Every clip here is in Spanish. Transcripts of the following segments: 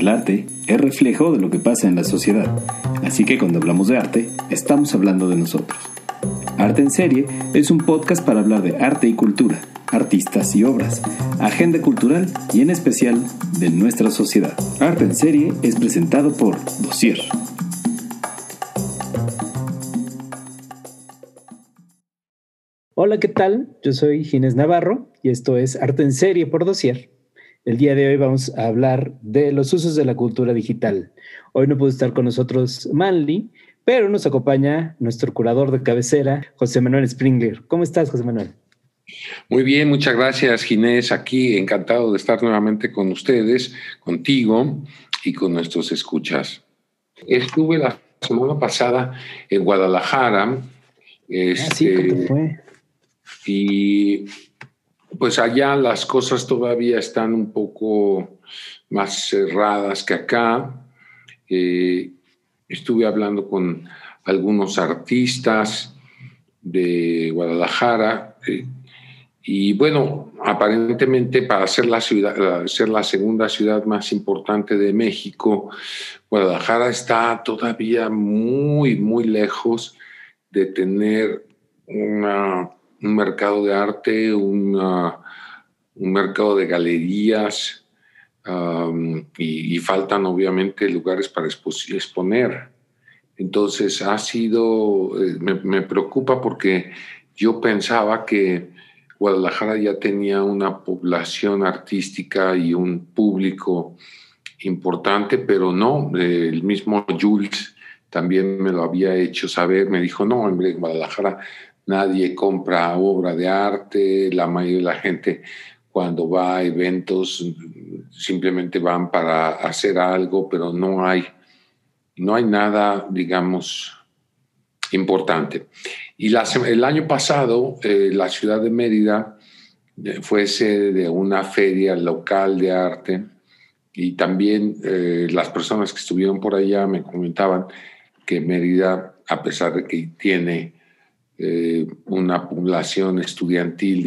El arte es reflejo de lo que pasa en la sociedad, así que cuando hablamos de arte, estamos hablando de nosotros. Arte en Serie es un podcast para hablar de arte y cultura, artistas y obras, agenda cultural y en especial de nuestra sociedad. Arte en Serie es presentado por Dossier. Hola, ¿qué tal? Yo soy Ginés Navarro y esto es Arte en Serie por Dossier. El día de hoy vamos a hablar de los usos de la cultura digital. Hoy no pudo estar con nosotros Manly, pero nos acompaña nuestro curador de cabecera, José Manuel Springler. ¿Cómo estás, José Manuel? Muy bien, muchas gracias, Ginés. Aquí encantado de estar nuevamente con ustedes, contigo y con nuestros escuchas. Estuve la semana pasada en Guadalajara. ah, sí, ¿cómo este, fue? Y pues allá las cosas todavía están un poco más cerradas que acá. Eh, estuve hablando con algunos artistas de Guadalajara eh, y bueno, aparentemente para ser la, ciudad, ser la segunda ciudad más importante de México, Guadalajara está todavía muy, muy lejos de tener una un mercado de arte, un mercado de galerías y, faltan obviamente lugares para exponer. Entonces ha sido, eh, me, preocupa porque yo pensaba que Guadalajara ya tenía una población artística y un público importante, pero no, el mismo Jules también me lo había hecho saber, me dijo, no, hombre, Guadalajara nadie compra obra de arte, la mayoría de la gente cuando va a eventos simplemente van para hacer algo, pero no hay, no hay nada, digamos, importante. Y el año pasado, eh, la ciudad de Mérida eh, fue sede de una feria local de arte y también eh, las personas que estuvieron por allá me comentaban que Mérida, a pesar de que tiene eh, una población estudiantil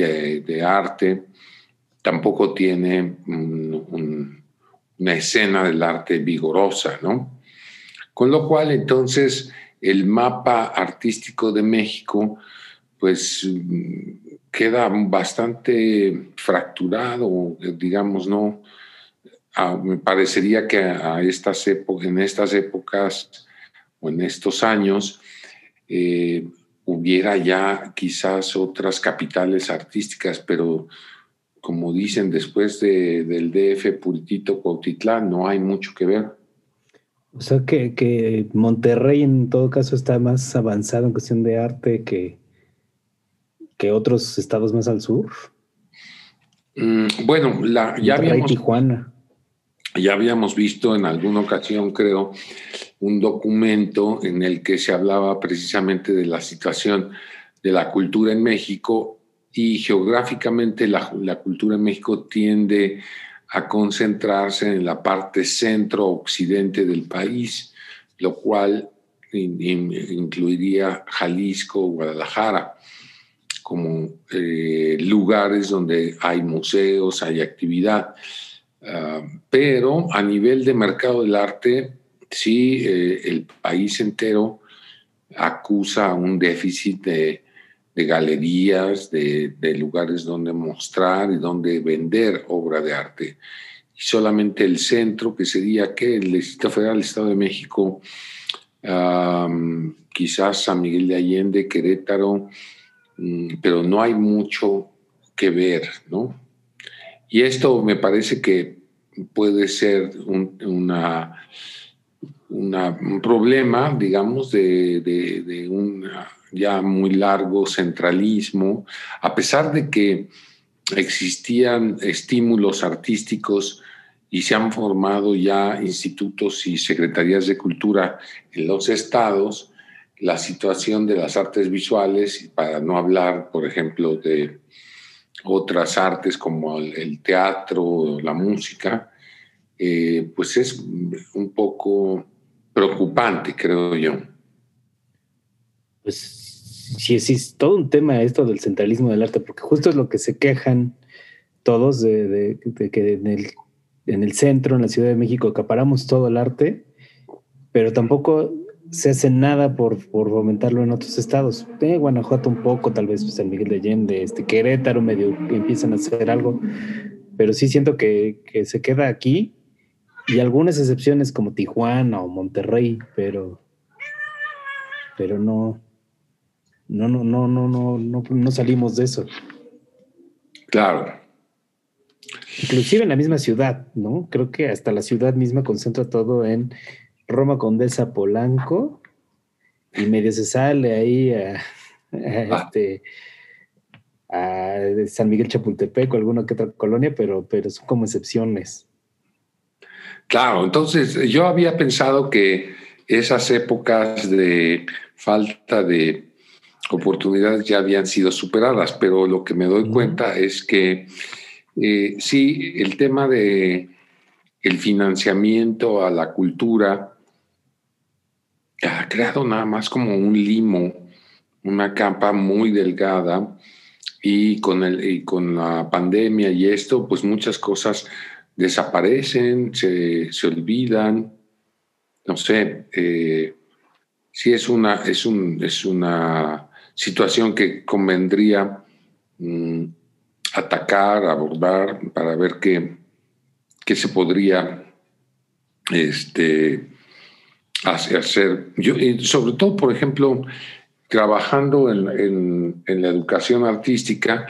de, arte, tampoco tiene un, un, una escena del arte vigorosa, ¿no? Con lo cual, entonces, el mapa artístico de México, pues queda bastante fracturado, digamos, ¿no? Ah, me parecería que en estas épocas o en estos años, eh, hubiera ya quizás otras capitales artísticas, pero como dicen, después de, del DF Puritito Cuautitlán, no hay mucho que ver. O sea que, que, Monterrey en todo caso está más avanzado en cuestión de arte que, que otros estados más al sur. Mm, bueno, la, ya Monterrey, habíamos, Tijuana. Ya habíamos visto en alguna ocasión, creo, un documento en el que se hablaba precisamente de la situación de la cultura en México y geográficamente la, cultura en México tiende a concentrarse en la parte centro-occidente del país, lo cual in, in, incluiría Jalisco, Guadalajara, como eh, lugares donde hay museos, hay actividad. Uh, pero a nivel de mercado del arte, sí, eh, el país entero acusa un déficit de, de galerías, de, de, lugares donde mostrar y donde vender obra de arte. Y solamente el centro, que sería que el Distrito Federal del Estado de México, um, quizás San Miguel de Allende, Querétaro, um, pero no hay mucho que ver, ¿no? Y esto me parece que puede ser un, problema, digamos, de un ya muy largo centralismo, a pesar de que existían estímulos artísticos y se han formado ya institutos y secretarías de cultura en los estados, la situación de las artes visuales, para no hablar, por ejemplo, de otras artes como el, teatro, la música, eh, pues es un poco preocupante, creo yo. Pues sí, sí, es todo un tema esto del centralismo del arte, porque justo es lo que se quejan todos de, de, de que en el en el centro, en la Ciudad de México, acaparamos todo el arte, pero tampoco se hace nada por, por fomentarlo en otros estados. Eh, Guanajuato un poco, tal vez San Miguel de Allende, este, Querétaro medio empiezan a hacer algo, pero sí siento que, que se queda aquí y algunas excepciones como Tijuana o Monterrey, pero, pero no, no, no, no, no, no, no, no salimos de eso. Claro. Inclusive en la misma ciudad, ¿no? Creo que hasta la ciudad misma concentra todo en Roma Condesa Polanco y medio se sale ahí a, ah. este, a San Miguel Chapultepec o alguna que otra colonia, pero, pero son como excepciones. Claro, entonces yo había pensado que esas épocas de falta de oportunidades ya habían sido superadas, pero lo que me doy cuenta es que eh, sí, el tema de el financiamiento a la cultura ha creado nada más como un limo, una capa muy delgada y con, el, y con la pandemia y esto, pues muchas cosas desaparecen, se, olvidan, no sé, eh, sí es una, es, un, es una situación que convendría mm, atacar, abordar, para ver qué, qué se podría este, hacer. Sobre todo, por ejemplo, trabajando en, la educación artística,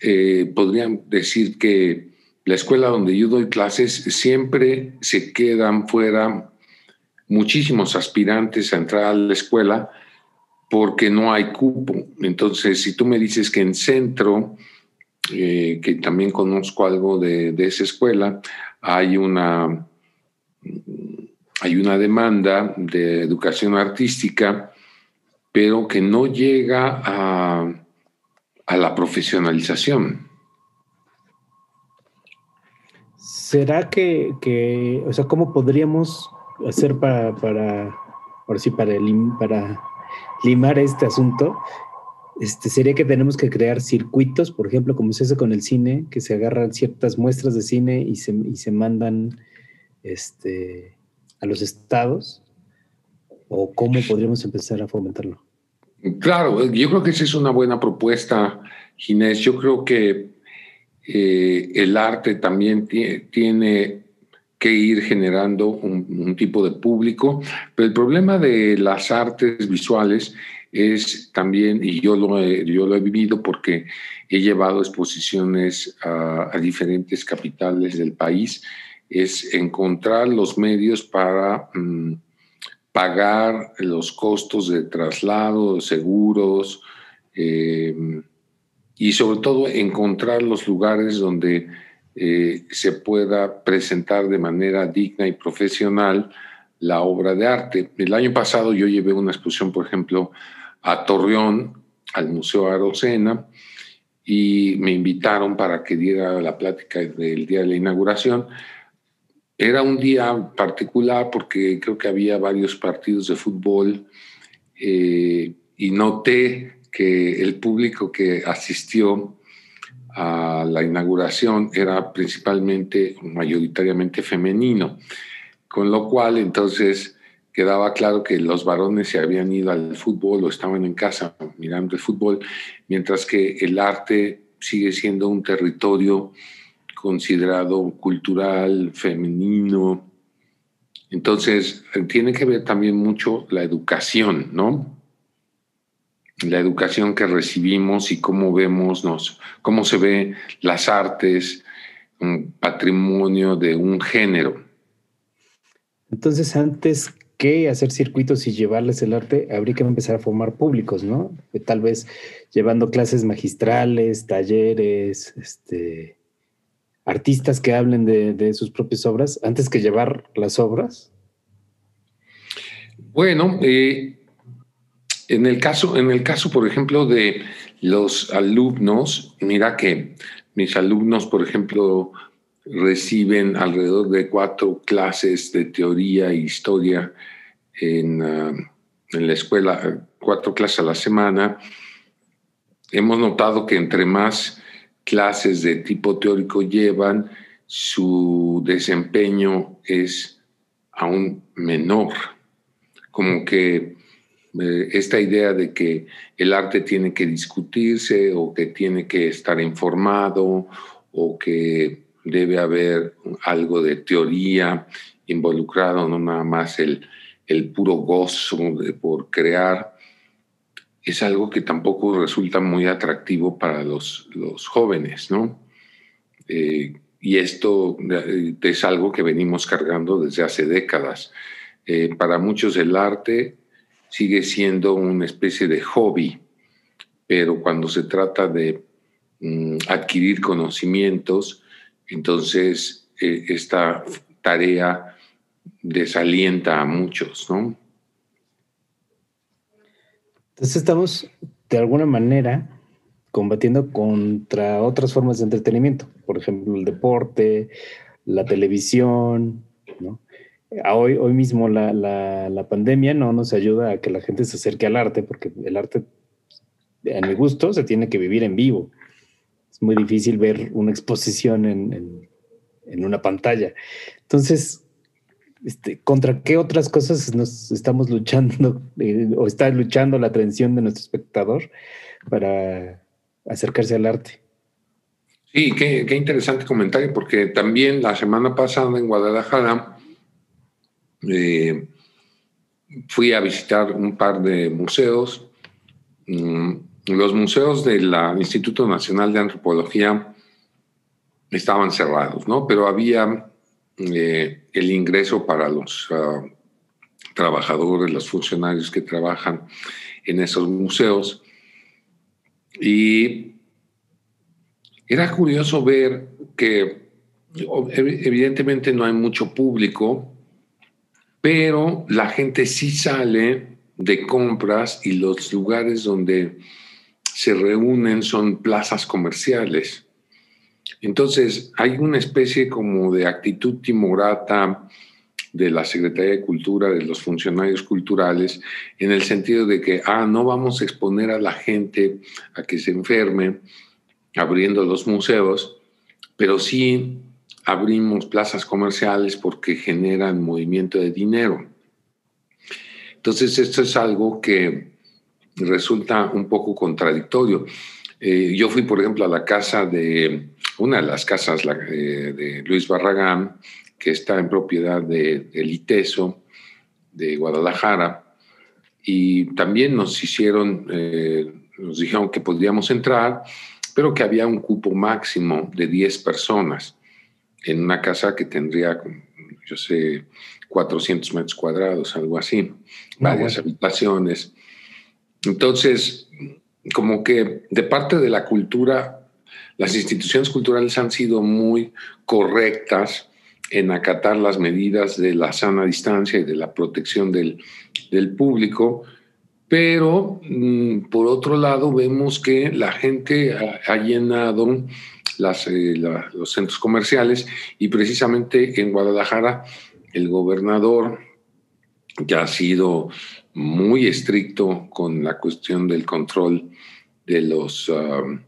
eh, podrían decir que la escuela donde yo doy clases siempre se quedan fuera muchísimos aspirantes a entrar a la escuela porque no hay cupo. Entonces, si tú me dices que en centro, eh, que también conozco algo de, esa escuela, hay una, hay una demanda de educación artística, pero que no llega a, a la profesionalización. ¿Será que, o sea, cómo podríamos hacer para, para, por sí, para, para limar este asunto? Este, sería que tenemos que crear circuitos, por ejemplo, como se hace con el cine, que se agarran ciertas muestras de cine y se, y se mandan este, a los estados, o cómo podríamos empezar a fomentarlo. Claro, yo creo que esa es una buena propuesta, Ginés. Yo creo que eh, el arte también tiene que ir generando un, tipo de público, pero el problema de las artes visuales es también, y yo lo he, yo lo he vivido porque he llevado exposiciones a, diferentes capitales del país, es encontrar los medios para mm, pagar los costos de traslado, seguros, eh, y sobre todo encontrar los lugares donde eh, se pueda presentar de manera digna y profesional la obra de arte. El año pasado yo llevé una exposición, por ejemplo, a Torreón, al Museo Arocena, y me invitaron para que diera la plática del día de la inauguración. Era un día particular porque creo que había varios partidos de fútbol eh, y noté que el público que asistió a la inauguración era principalmente, mayoritariamente femenino, con lo cual entonces quedaba claro que los varones se habían ido al fútbol o estaban en casa mirando el fútbol, mientras que el arte sigue siendo un territorio considerado cultural, femenino. Entonces, tiene que ver también mucho la educación, ¿no? la educación que recibimos y cómo vemos, nos, cómo se ve las artes, un patrimonio de un género. Entonces, antes que hacer circuitos y llevarles el arte, habría que empezar a formar públicos, ¿no? Tal vez llevando clases magistrales, talleres, este, artistas que hablen de, sus propias obras, antes que llevar las obras. Bueno, eh, en el caso, en el caso, por ejemplo, de los alumnos, mira que mis alumnos, por ejemplo, reciben alrededor de cuatro clases de teoría e historia en, ah, en la escuela, cuatro clases a la semana. Hemos notado que entre más clases de tipo teórico llevan, su desempeño es aún menor. Como que eh, esta idea de que el arte tiene que discutirse o que tiene que estar informado o que debe haber algo de teoría involucrado, no nada más el, el puro gozo de, por crear, es algo que tampoco resulta muy atractivo para los, los jóvenes, ¿no? Eh, y esto eh, es algo que venimos cargando desde hace décadas. Eh, para muchos el arte sigue siendo una especie de hobby, pero cuando se trata de mm, adquirir conocimientos, entonces esta tarea desalienta a muchos, ¿no? Entonces estamos de alguna manera combatiendo contra otras formas de entretenimiento, por ejemplo, el deporte, la televisión. Hoy, hoy mismo la, la, pandemia no nos ayuda a que la gente se acerque al arte, porque el arte, en mi gusto, se tiene que vivir en vivo. Es muy difícil ver una exposición en, en una pantalla. Entonces, este, ¿contra qué otras cosas nos estamos luchando eh, o está luchando la atención de nuestro espectador para acercarse al arte? Sí, qué, interesante comentario, porque también la semana pasada en Guadalajara eh, fui a visitar un par de museos. Mm, los museos del Instituto Nacional de Antropología estaban cerrados, ¿no? Pero había eh, el ingreso para los ah, trabajadores, los funcionarios que trabajan en esos museos. Y era curioso ver que evidentemente no hay mucho público, pero la gente sí sale de compras y los lugares donde se reúnen son plazas comerciales. Entonces, hay una especie como de actitud timorata de la Secretaría de Cultura, de los funcionarios culturales, en el sentido de que, ah, no vamos a exponer a la gente a que se enferme abriendo los museos, pero sí abrimos plazas comerciales porque generan movimiento de dinero. Entonces, esto es algo que resulta un poco contradictorio. Eh, yo fui, por ejemplo, a la casa de una de las casas de, Luis Barragán, que está en propiedad de, ITESO de Guadalajara, y también nos hicieron, eh, nos dijeron que podíamos entrar, pero que había un cupo máximo de 10 personas en una casa que tendría, yo sé, 400 metros cuadrados, algo así, varias habitaciones. Entonces, como que de parte de la cultura las instituciones culturales han sido muy correctas en acatar las medidas de la sana distancia y de la protección del, público, pero mm, por otro lado vemos que la gente ha, llenado eh, los centros comerciales y precisamente en Guadalajara el gobernador ya ha sido muy estricto con la cuestión del control de los... Um,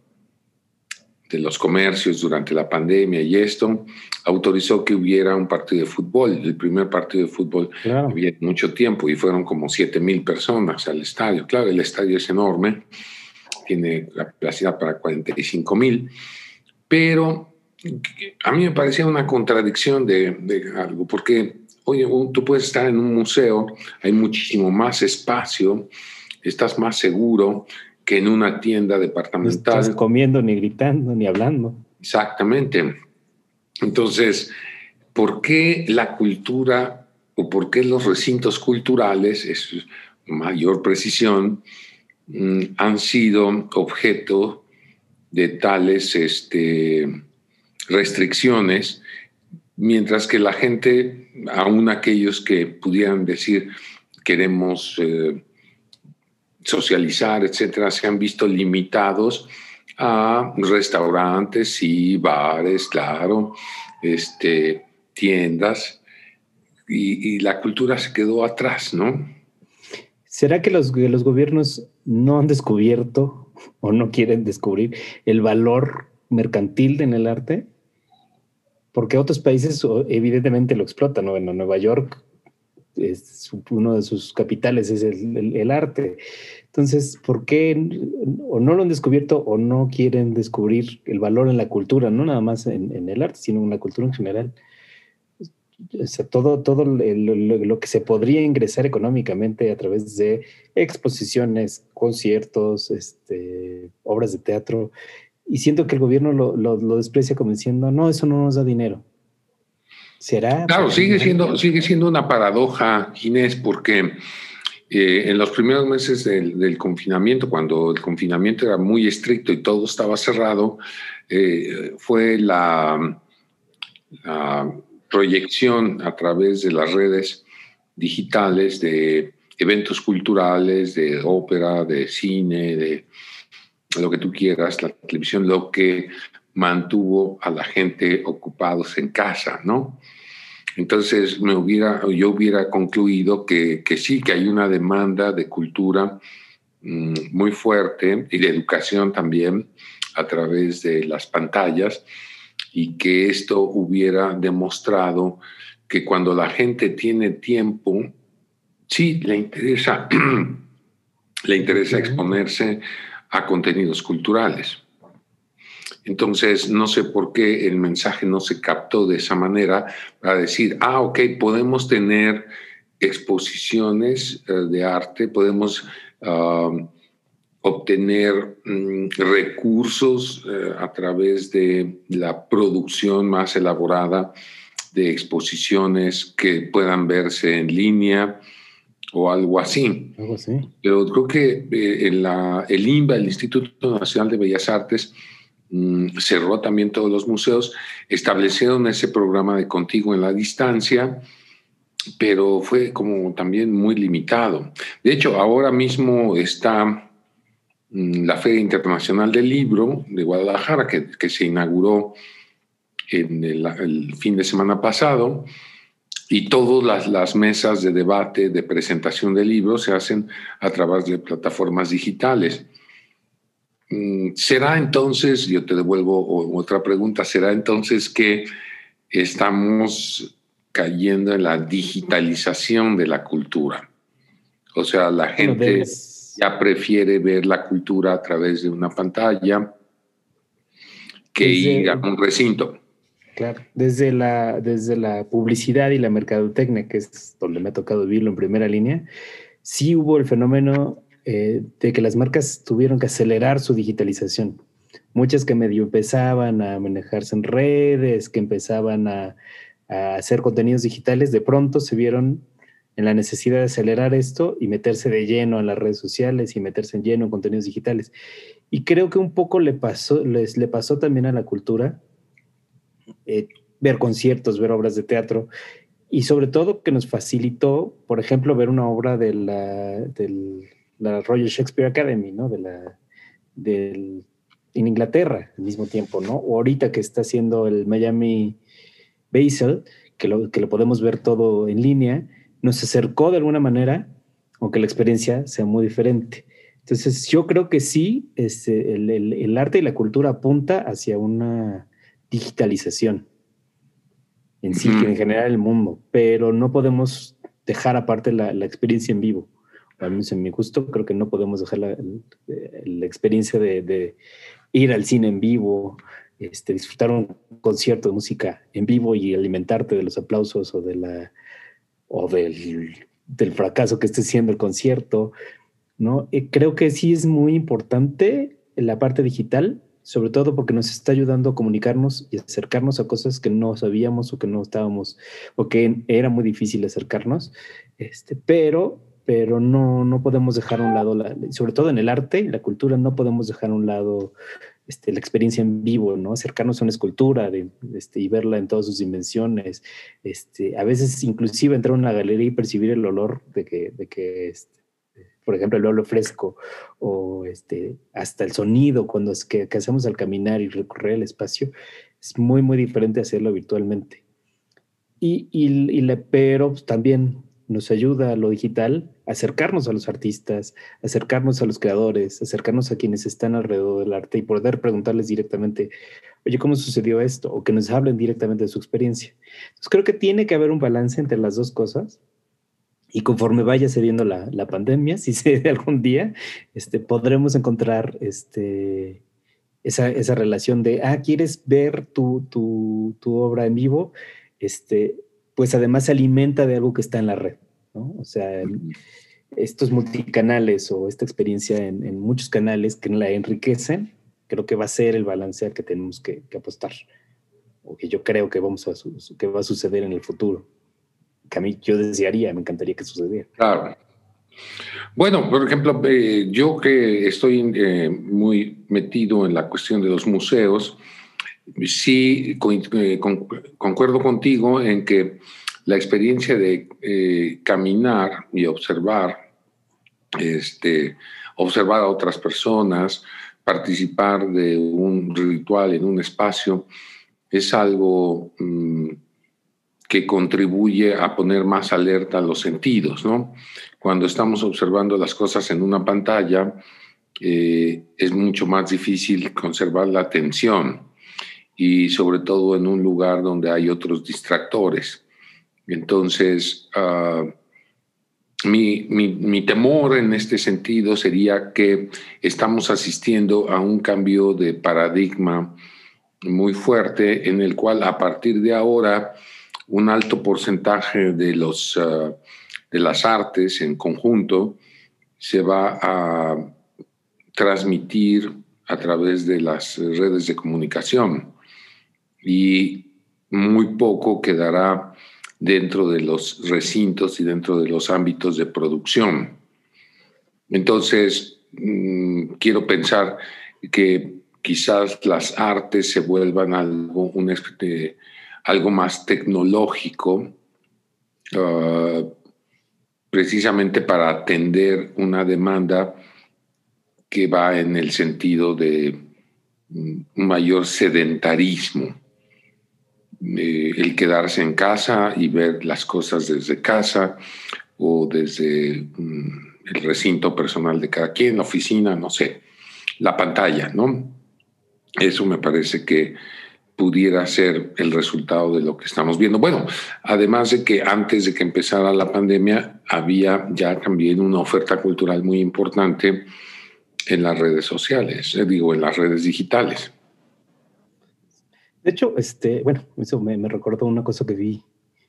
de los comercios durante la pandemia y esto, autorizó que hubiera un partido de fútbol, el primer partido de fútbol había mucho tiempo y fueron como 7 mil personas al estadio. Claro, el estadio es enorme, tiene capacidad para 45 mil, pero a mí me parecía una contradicción de, de algo, porque, oye, tú puedes estar en un museo, hay muchísimo más espacio, estás más seguro, que en una tienda departamental. No estás comiendo, ni gritando, ni hablando. Exactamente. Entonces, ¿por qué la cultura o por qué los recintos culturales, es mayor precisión, mm, han sido objeto de tales este, restricciones, mientras que la gente, aún aquellos que pudieran decir queremos eh, socializar, etcétera, se han visto limitados a restaurantes y bares, claro, este, tiendas, y, la cultura se quedó atrás, ¿no? ¿Será que los, los gobiernos no han descubierto o no quieren descubrir el valor mercantil en el arte? porque otros países evidentemente lo explotan, ¿no? Nueva York es uno de sus capitales es el, arte. Entonces, ¿por qué o no lo han descubierto o no quieren descubrir el valor en la cultura, no nada más en, el arte, sino en la cultura en general? Todo, todo lo, que se podría ingresar económicamente a través de exposiciones, conciertos, este, obras de teatro, y siento que el gobierno lo, lo, desprecia como diciendo, no, eso no nos da dinero. ¿Será? Claro, sigue siendo, sigue siendo una paradoja, Inés, porque eh, en los primeros meses del, confinamiento, cuando el confinamiento era muy estricto y todo estaba cerrado, eh, fue la, la proyección a través de las redes digitales de eventos culturales, de ópera, de cine, de lo que tú quieras, la televisión, lo que mantuvo a la gente ocupados en casa, ¿no? Entonces me hubiera, yo hubiera concluido que, que sí, que hay una demanda de cultura mm, muy fuerte y de educación también a través de las pantallas y que esto hubiera demostrado que cuando la gente tiene tiempo, sí le interesa, le interesa exponerse a contenidos culturales. Entonces, no sé por qué el mensaje no se captó de esa manera para decir, ah, ok, podemos tener exposiciones eh, de arte, podemos obtener mm, recursos eh, a través de la producción más elaborada de exposiciones que puedan verse en línea, o algo así. Algo así. Pero creo que eh, el INBA, el Instituto Nacional de Bellas Artes, cerró también todos los museos, establecieron ese programa de contigo en la distancia, pero fue como también muy limitado. De hecho, ahora mismo está mm, la Feria Internacional del Libro de Guadalajara, que, se inauguró en el, el fin de semana pasado y todas las, mesas de debate, de presentación de libros se hacen a través de plataformas digitales. Mm, ¿Será entonces, yo te devuelvo otra pregunta, ¿será entonces que estamos cayendo en la digitalización de la cultura? O sea, la gente ya prefiere ver la cultura a través de una pantalla que ir a un recinto. Claro, desde la, desde la publicidad y la mercadotecnia, que es donde me ha tocado vivirlo en primera línea, sí hubo el fenómeno eh, de que las marcas tuvieron que acelerar su digitalización. Muchas que medio empezaban a manejarse en redes, que empezaban a, a hacer contenidos digitales, de pronto se vieron en la necesidad de acelerar esto y meterse de lleno en las redes sociales y meterse en lleno en contenidos digitales. Y creo que un poco le pasó, les, le pasó también a la cultura, eh, ver conciertos, ver obras de teatro y sobre todo que nos facilitó, por ejemplo, ver una obra de la, la Royal Shakespeare Academy, ¿no? De la, del, en Inglaterra al mismo tiempo, ¿no? O ahorita que está haciendo el Miami Basel, que lo, que lo podemos ver todo en línea, nos acercó de alguna manera, aunque la experiencia sea muy diferente. Entonces, yo creo que sí, este, el, el arte y la cultura apunta hacia una digitalización en sí, que en general el mundo, pero no podemos dejar aparte la, experiencia en vivo. Al menos en mi gusto, creo que no podemos dejar la, experiencia de, ir al cine en vivo, este, disfrutar un concierto de música en vivo y alimentarte de los aplausos o, de la, o del, del fracaso que esté siendo el concierto. ¿no? Eh, creo que sí es muy importante la parte digital, sobre todo porque nos está ayudando a comunicarnos y acercarnos a cosas que no sabíamos o que no estábamos, o que era muy difícil acercarnos, este, pero, pero no, no podemos dejar a un lado, sobre todo en el arte y la cultura, no podemos dejar a un lado este, la experiencia en vivo, ¿no? Acercarnos a una escultura de, este, y verla en todas sus dimensiones. Este, a veces inclusive entrar a una galería y percibir el olor de que, de que este, por ejemplo, el olor fresco o este, hasta el sonido cuando es que, hacemos al caminar y recorrer el espacio, es muy, muy diferente hacerlo virtualmente. Y, y, le, pero también nos ayuda a lo digital acercarnos a los artistas, acercarnos a los creadores, acercarnos a quienes están alrededor del arte y poder preguntarles directamente, oye, ¿cómo sucedió esto? O que nos hablen directamente de su experiencia. Entonces creo que tiene que haber un balance entre las dos cosas y conforme vaya cediendo la, la pandemia, si cede algún día, este, podremos encontrar este, esa, esa relación de, ah, ¿quieres ver tu, tu, tu obra en vivo? Este, pues además se alimenta de algo que está en la red, ¿no? O sea, estos multicanales o esta experiencia en, muchos canales que la enriquecen, creo que va a ser el balance al que tenemos que, apostar, o que yo creo que, vamos a, que va a suceder en el futuro. Que a mí yo desearía, me encantaría que sucediera. Claro. Bueno, por ejemplo, eh, yo que estoy eh, muy metido en la cuestión de los museos, sí eh, concuerdo contigo en que la experiencia de eh, caminar y observar, este, observar a otras personas, participar de un ritual en un espacio, es algo mm, que contribuye a poner más alerta los sentidos, ¿no? Cuando estamos observando las cosas en una pantalla, eh, es mucho más difícil conservar la atención y sobre todo en un lugar donde hay otros distractores. Entonces, ah, mi, mi, temor en este sentido sería que estamos asistiendo a un cambio de paradigma muy fuerte en el cual a partir de ahora un alto porcentaje de, los, ah, de las artes en conjunto se va a transmitir a través de las redes de comunicación y muy poco quedará dentro de los recintos y dentro de los ámbitos de producción. Entonces, mm, quiero pensar que quizás las artes se vuelvan algo, un, algo más tecnológico, ah, precisamente para atender una demanda que va en el sentido de mm, un mayor sedentarismo eh, el quedarse en casa y ver las cosas desde casa o desde mm, el recinto personal de cada quien, la oficina, no sé, la pantalla, ¿no? Eso me parece que pudiera ser el resultado de lo que estamos viendo. Bueno, además de que antes de que empezara la pandemia había ya también una oferta cultural muy importante en las redes sociales, eh, digo, en las redes digitales. De hecho, este, bueno, eso me, recordó una cosa que vi,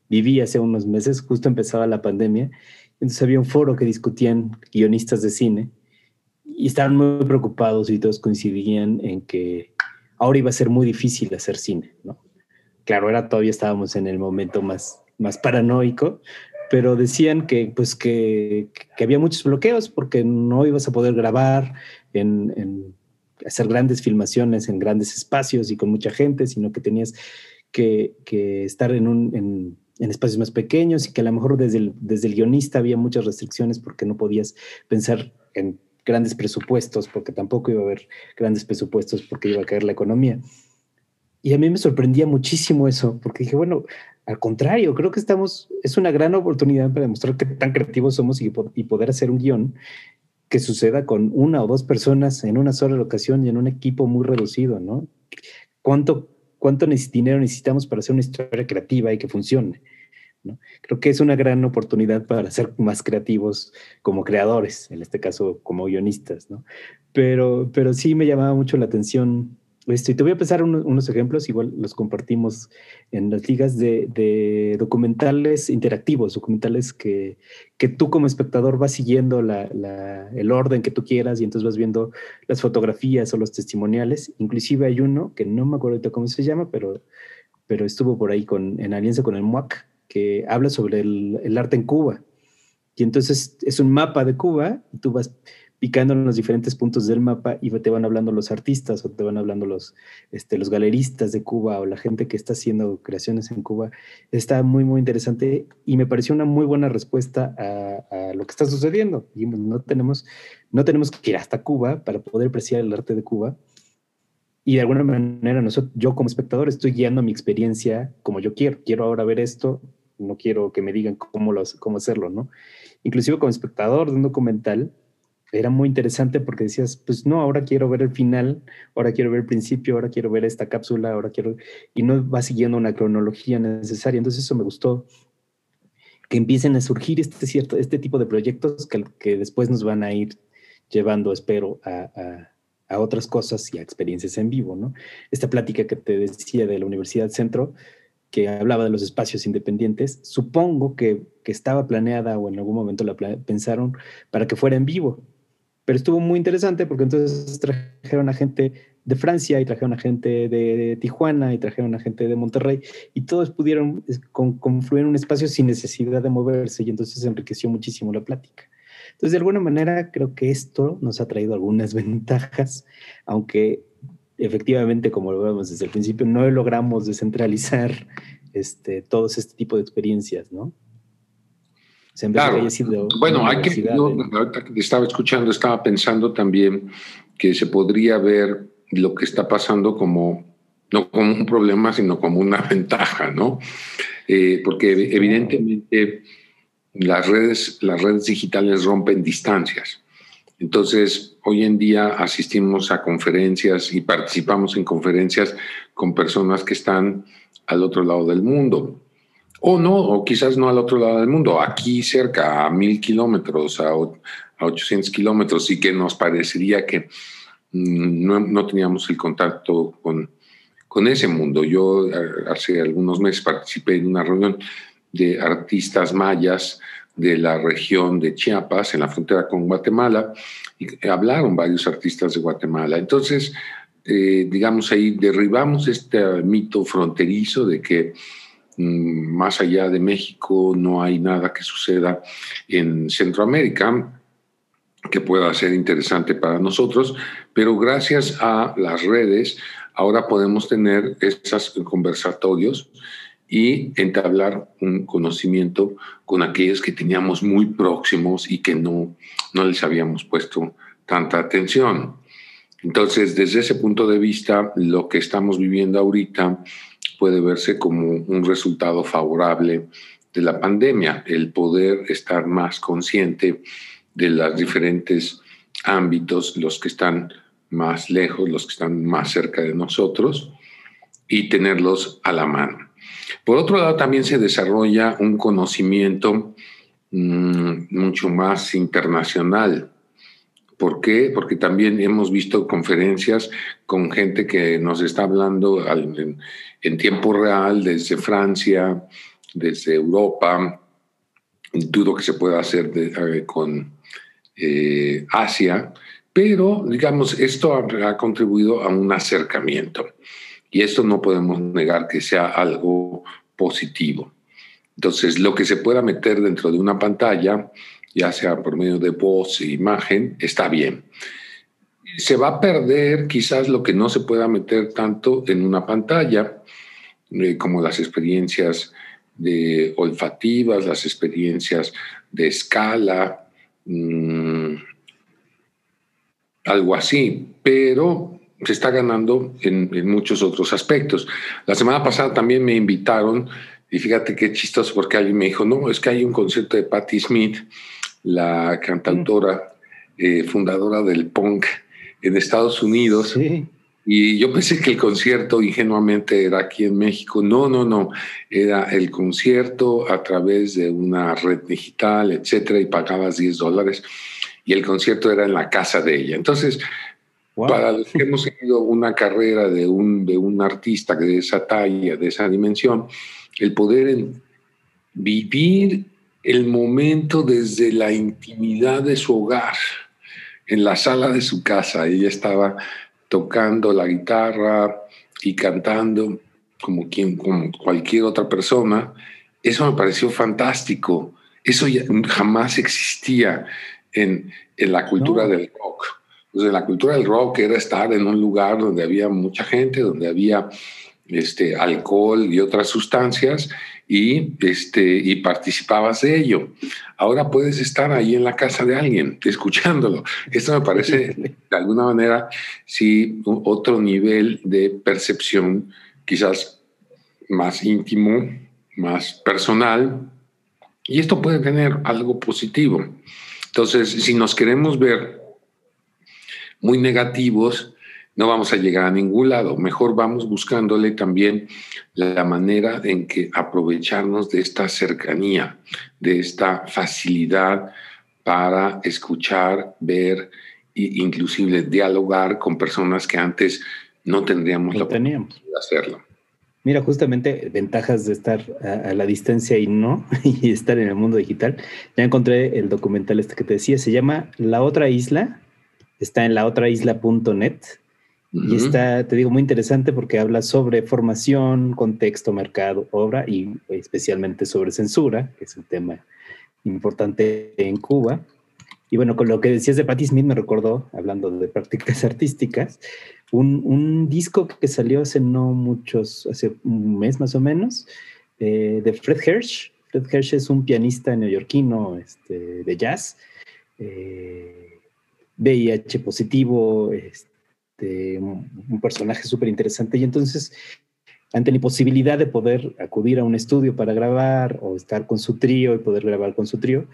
viví hace unos meses, justo empezaba la pandemia, entonces había un foro que discutían guionistas de cine y estaban muy preocupados y todos coincidían en que ahora iba a ser muy difícil hacer cine, ¿no? Claro, ahora todavía estábamos en el momento más, más paranoico, pero decían que, pues que, que había muchos bloqueos porque no ibas a poder grabar en, en hacer grandes filmaciones en grandes espacios y con mucha gente, sino que tenías que, estar en, un, en, espacios más pequeños y que a lo mejor desde el, desde el guionista había muchas restricciones porque no podías pensar en grandes presupuestos, porque tampoco iba a haber grandes presupuestos porque iba a caer la economía. Y a mí me sorprendía muchísimo eso, porque dije, bueno, al contrario, creo que estamos, es una gran oportunidad para demostrar qué tan creativos somos y, y poder hacer un guion que suceda con una o dos personas en una sola locación y en un equipo muy reducido, ¿no? ¿Cuánto, cuánto dinero necesitamos para hacer una historia creativa y que funcione? ¿no? Creo que es una gran oportunidad para ser más creativos como creadores, en este caso como guionistas, ¿no? Pero, pero sí me llamaba mucho la atención esto, y te voy a pasar unos ejemplos, igual los compartimos en las ligas de, documentales interactivos, documentales que, que, tú como espectador vas siguiendo el orden que tú quieras y entonces vas viendo las fotografías o los testimoniales. Inclusive hay uno que no me acuerdo cómo se llama, pero, pero estuvo por ahí con, en alianza con el MUAC, que habla sobre el, el arte en Cuba. Y entonces es un mapa de Cuba y tú vas picando en los diferentes puntos del mapa y te van hablando los artistas o te van hablando los, este, los galeristas de Cuba o la gente que está haciendo creaciones en Cuba. Está muy, muy interesante y me pareció una muy buena respuesta a, lo que está sucediendo. no tenemos, no tenemos que ir hasta Cuba para poder apreciar el arte de Cuba. Y de alguna manera nosotros, yo como espectador estoy guiando mi experiencia como yo quiero. Quiero ahora ver esto no quiero que me digan cómo, cómo hacerlo, ¿no? Inclusive como espectador de un documental, era muy interesante porque decías, pues no, ahora quiero ver el final, ahora quiero ver el principio, ahora quiero ver esta cápsula, ahora quiero, y no va siguiendo una cronología necesaria. Entonces eso me gustó, que empiecen a surgir este, cierto, este tipo de proyectos que, que después nos van a ir llevando, espero, a, a, otras cosas y a experiencias en vivo, ¿no? Esta plática que te decía de la Universidad Centro, que hablaba de los espacios independientes, supongo que, que estaba planeada o en algún momento la pensaron para que fuera en vivo, pero estuvo muy interesante porque entonces trajeron a gente de Francia y trajeron a gente de Tijuana y trajeron a gente de Monterrey y todos pudieron confluir en un espacio sin necesidad de moverse y entonces enriqueció muchísimo la plática. Entonces, de alguna manera, creo que esto nos ha traído algunas ventajas, aunque efectivamente, como lo vemos desde el principio, no logramos descentralizar este, todos este tipo de experiencias, ¿no? Claro. bueno, hay que, yo, estaba escuchando, estaba pensando también que se podría ver lo que está pasando como no como un problema, sino como una ventaja, ¿no? Eh, porque evidentemente las redes, las redes digitales rompen distancias. Entonces, hoy en día asistimos a conferencias y participamos en conferencias con personas que están al otro lado del mundo. O no, o quizás no al otro lado del mundo, aquí cerca, a mil kilómetros, a, a 800 kilómetros, y que nos parecería que mm, no, no teníamos el contacto con, con ese mundo. Yo hace algunos meses participé en una reunión de artistas mayas de la región de Chiapas, en la frontera con Guatemala, y hablaron varios artistas de Guatemala. Entonces, eh, digamos ahí, derribamos este mito fronterizo de que más allá de México no hay nada que suceda en Centroamérica que pueda ser interesante para nosotros, pero gracias a las redes ahora podemos tener esos conversatorios y entablar un conocimiento con aquellos que teníamos muy próximos y que no, no les habíamos puesto tanta atención. Entonces, desde ese punto de vista, lo que estamos viviendo ahorita puede verse como un resultado favorable de la pandemia, el poder estar más consciente de los diferentes ámbitos, los que están más lejos, los que están más cerca de nosotros, y tenerlos a la mano. Por otro lado, también se desarrolla un conocimiento mm, mucho más internacional ¿Por qué? Porque también hemos visto conferencias con gente que nos está hablando en, tiempo real desde Francia, desde Europa. Dudo que se pueda hacer eh, con eh, Asia, pero digamos, esto ha, ha contribuido a un acercamiento. Y esto no podemos negar que sea algo positivo. Entonces, lo que se pueda meter dentro de una pantalla ya sea por medio de voz e imagen, está bien. Se va a perder quizás lo que no se pueda meter tanto en una pantalla, eh, como las experiencias de olfativas, las experiencias de escala, mm, algo así, pero se está ganando en, en, muchos otros aspectos. La semana pasada también me invitaron, y fíjate qué chistoso, porque alguien me dijo, no, es que hay un concierto de Patti Smith la cantautora eh, fundadora del punk en Estados Unidos. Y yo pensé que el concierto ingenuamente era aquí en México. No, no, no. Era el concierto a través de una red digital, etcétera, y pagabas 10 dólares. Y el concierto era en la casa de ella. Entonces, para los que hemos seguido una carrera de un, de un artista de esa talla, de esa dimensión, el poder vivir el momento desde la intimidad de su hogar, en la sala de su casa. Ella estaba tocando la guitarra y cantando como, quien, como cualquier otra persona. Eso me pareció fantástico. Eso jamás existía en, la cultura del rock. Entonces, la cultura del rock era estar en un lugar donde había mucha gente, donde había este, alcohol y otras sustancias, y, este, y participabas de ello. Ahora puedes estar ahí en la casa de alguien escuchándolo. Esto me parece, de alguna manera, sí, otro nivel de percepción quizás más íntimo, más personal, y esto puede tener algo positivo. Entonces, si nos queremos ver muy negativos, no vamos a llegar a ningún lado. Mejor vamos buscándole también la manera en que aprovecharnos de esta cercanía, de esta facilidad para escuchar, ver e inclusive dialogar con personas que antes no tendríamos la oportunidad de hacerlo. Mira, justamente ventajas de estar a, la distancia y no, y estar en el mundo digital. Ya encontré el documental este que te decía, se llama La Otra Isla, está en laotraisla.net y está, te digo, muy interesante porque habla sobre formación, contexto, mercado, obra y especialmente sobre censura, que es un tema importante en Cuba. Y bueno, con lo que decías de Patti Smith me recordó, hablando de prácticas artísticas, un, disco que salió hace no muchos, hace un mes más o menos, eh, de Fred Hirsch. Fred Hirsch es un pianista neoyorquino este, de jazz, VIH eh, positivo, este, un, personaje súper interesante. Y entonces, ante la imposibilidad de poder acudir a un estudio para grabar o estar con su trío y poder grabar con su trío,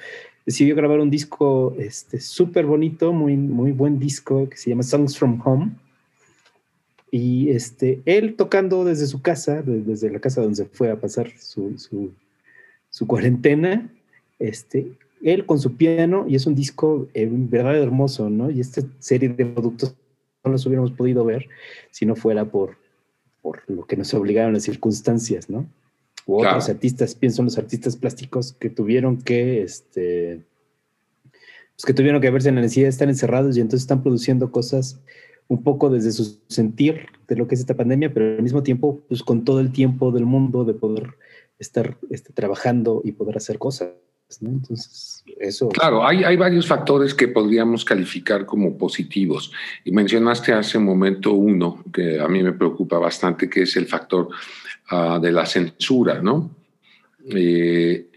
decidió grabar un disco súper este, bonito, muy, muy buen disco que se llama Songs from Home y este, él tocando desde su casa, desde la casa donde se fue a pasar su, su, cuarentena, este, él con su piano, y es un disco en eh, verdad hermoso, ¿no? Y esta serie de productos no los hubiéramos podido ver si no fuera por, por lo que nos obligaron las circunstancias, ¿no? O otros artistas, pienso en los artistas plásticos que tuvieron que, este, pues que tuvieron que verse en la necesidad de estar encerrados y entonces están produciendo cosas un poco desde su sentir de lo que es esta pandemia, pero al mismo tiempo, pues con todo el tiempo del mundo de poder estar este, trabajando y poder hacer cosas. Eso. Claro, hay, hay varios factores que podríamos calificar como positivos. Y mencionaste hace un momento uno que a mí me preocupa bastante, que es el factor ah, de la censura, ¿no? Eh,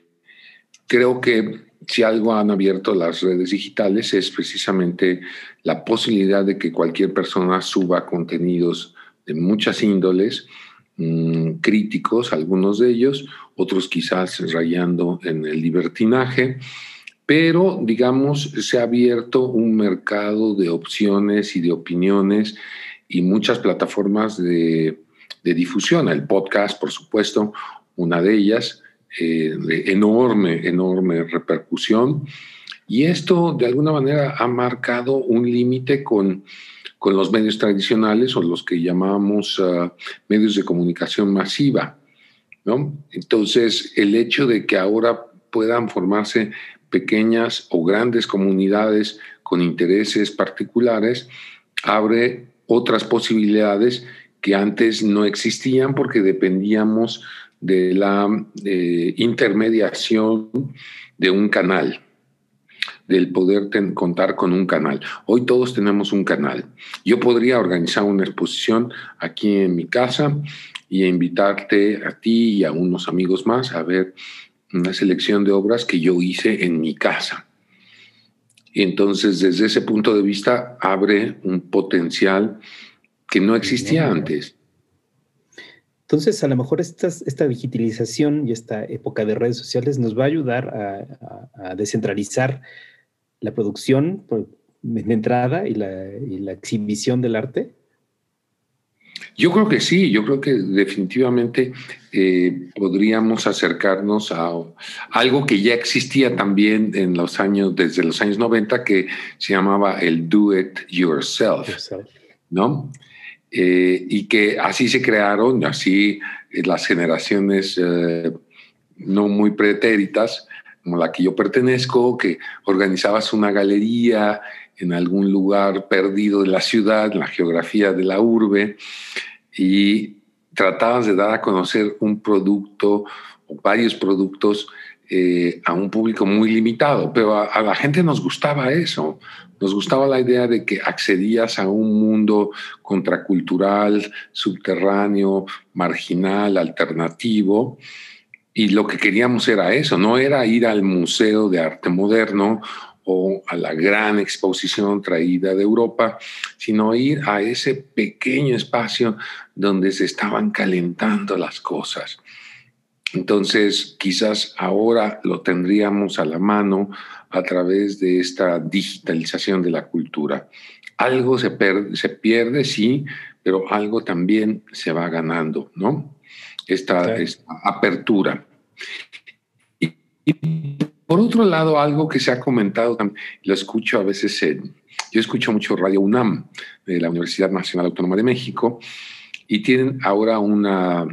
creo que si algo han abierto las redes digitales es precisamente la posibilidad de que cualquier persona suba contenidos de muchas índoles, mm, críticos, algunos de ellos, otros quizás rayando en el libertinaje, pero digamos se ha abierto un mercado de opciones y de opiniones y muchas plataformas de, difusión, el podcast, por supuesto, una de ellas, eh, de enorme, enorme repercusión. Y esto de alguna manera ha marcado un límite con, con los medios tradicionales o los que llamamos ah, medios de comunicación masiva. Entonces, el hecho de que ahora puedan formarse pequeñas o grandes comunidades con intereses particulares abre otras posibilidades que antes no existían porque dependíamos de la eh, intermediación de un canal, del poder contar con un canal. Hoy todos tenemos un canal. Yo podría organizar una exposición aquí en mi casa y invitarte a ti y a unos amigos más a ver una selección de obras que yo hice en mi casa. entonces, desde ese punto de vista, abre un potencial que no existía antes. Entonces, a lo mejor esta digitalización y esta época de redes sociales nos va a ayudar a, descentralizar la producción de entrada y la, exhibición del arte. Yo creo que sí, yo creo que definitivamente eh, podríamos acercarnos a algo que ya existía también en los años, desde los años 90, que se llamaba el do it yourself, yourself. ¿no? Eh, y que así se crearon, así eh, las generaciones eh, no muy pretéritas, como la que yo pertenezco, que organizabas una galería en algún lugar perdido de la ciudad, en la geografía de la urbe, y tratabas de dar a conocer un producto o varios productos a un público muy limitado, pero a, la gente nos gustaba eso. Nos gustaba la idea de que accedías a un mundo contracultural, subterráneo, marginal, alternativo, y lo que queríamos era eso, no era ir al Museo de Arte Moderno o a la gran exposición traída de Europa, sino ir a ese pequeño espacio donde se estaban calentando las cosas. Entonces, quizás ahora lo tendríamos a la mano a través de esta digitalización de la cultura. Algo se, se pierde, sí, pero algo también se va ganando, ¿no? Esta, esta apertura. Y, por otro lado, algo que se ha comentado, lo escucho a veces yo escucho mucho Radio UNAM de la Universidad Nacional Autónoma de México y tienen ahora una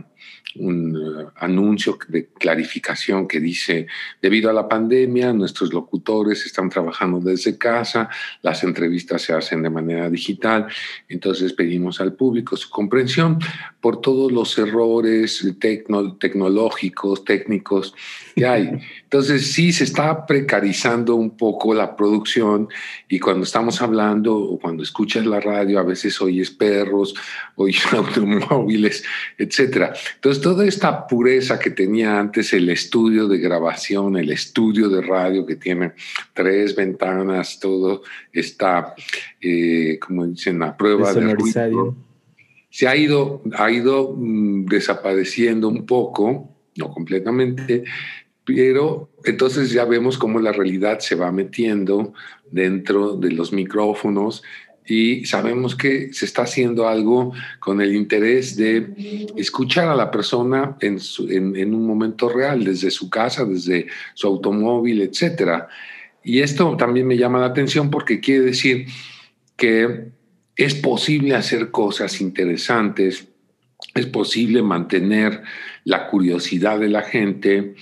un eh, anuncio de clarificación que dice, debido a la pandemia, nuestros locutores están trabajando desde casa, las entrevistas se hacen de manera digital, entonces pedimos al público su comprensión por todos los errores tecnológicos, técnicos que hay. Entonces sí se está precarizando un poco la producción y cuando estamos hablando o cuando escuchas la radio, a veces oyes perros, oyes automóviles, etc. Entonces toda esta pureza que tenía antes el estudio de grabación, el estudio de radio que tiene tres ventanas, todo está, eh, como dicen, a prueba de ruido, se ha ido, ha ido mm, desapareciendo un poco, no completamente, pero entonces ya vemos cómo la realidad se va metiendo dentro de los micrófonos y sabemos que se está haciendo algo con el interés de escuchar a la persona en, un momento real, desde su casa, desde su automóvil, etc. Y esto también me llama la atención porque quiere decir que es posible hacer cosas interesantes, es posible mantener la curiosidad de la gente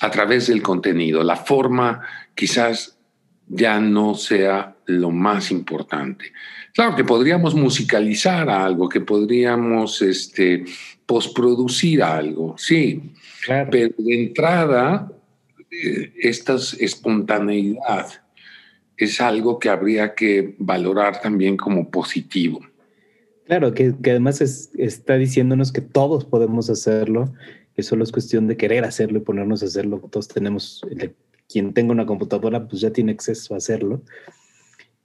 a través del contenido. La forma quizás ya no sea lo más importante. Claro que podríamos musicalizar algo, que podríamos este, posproducir algo, sí, pero de entrada, eh, esta espontaneidad es algo que habría que valorar también como positivo. Claro, que, además está diciéndonos que todos podemos hacerlo que solo es cuestión de querer hacerlo y ponernos a hacerlo. Todos tenemos, quien tenga una computadora, pues ya tiene acceso a hacerlo.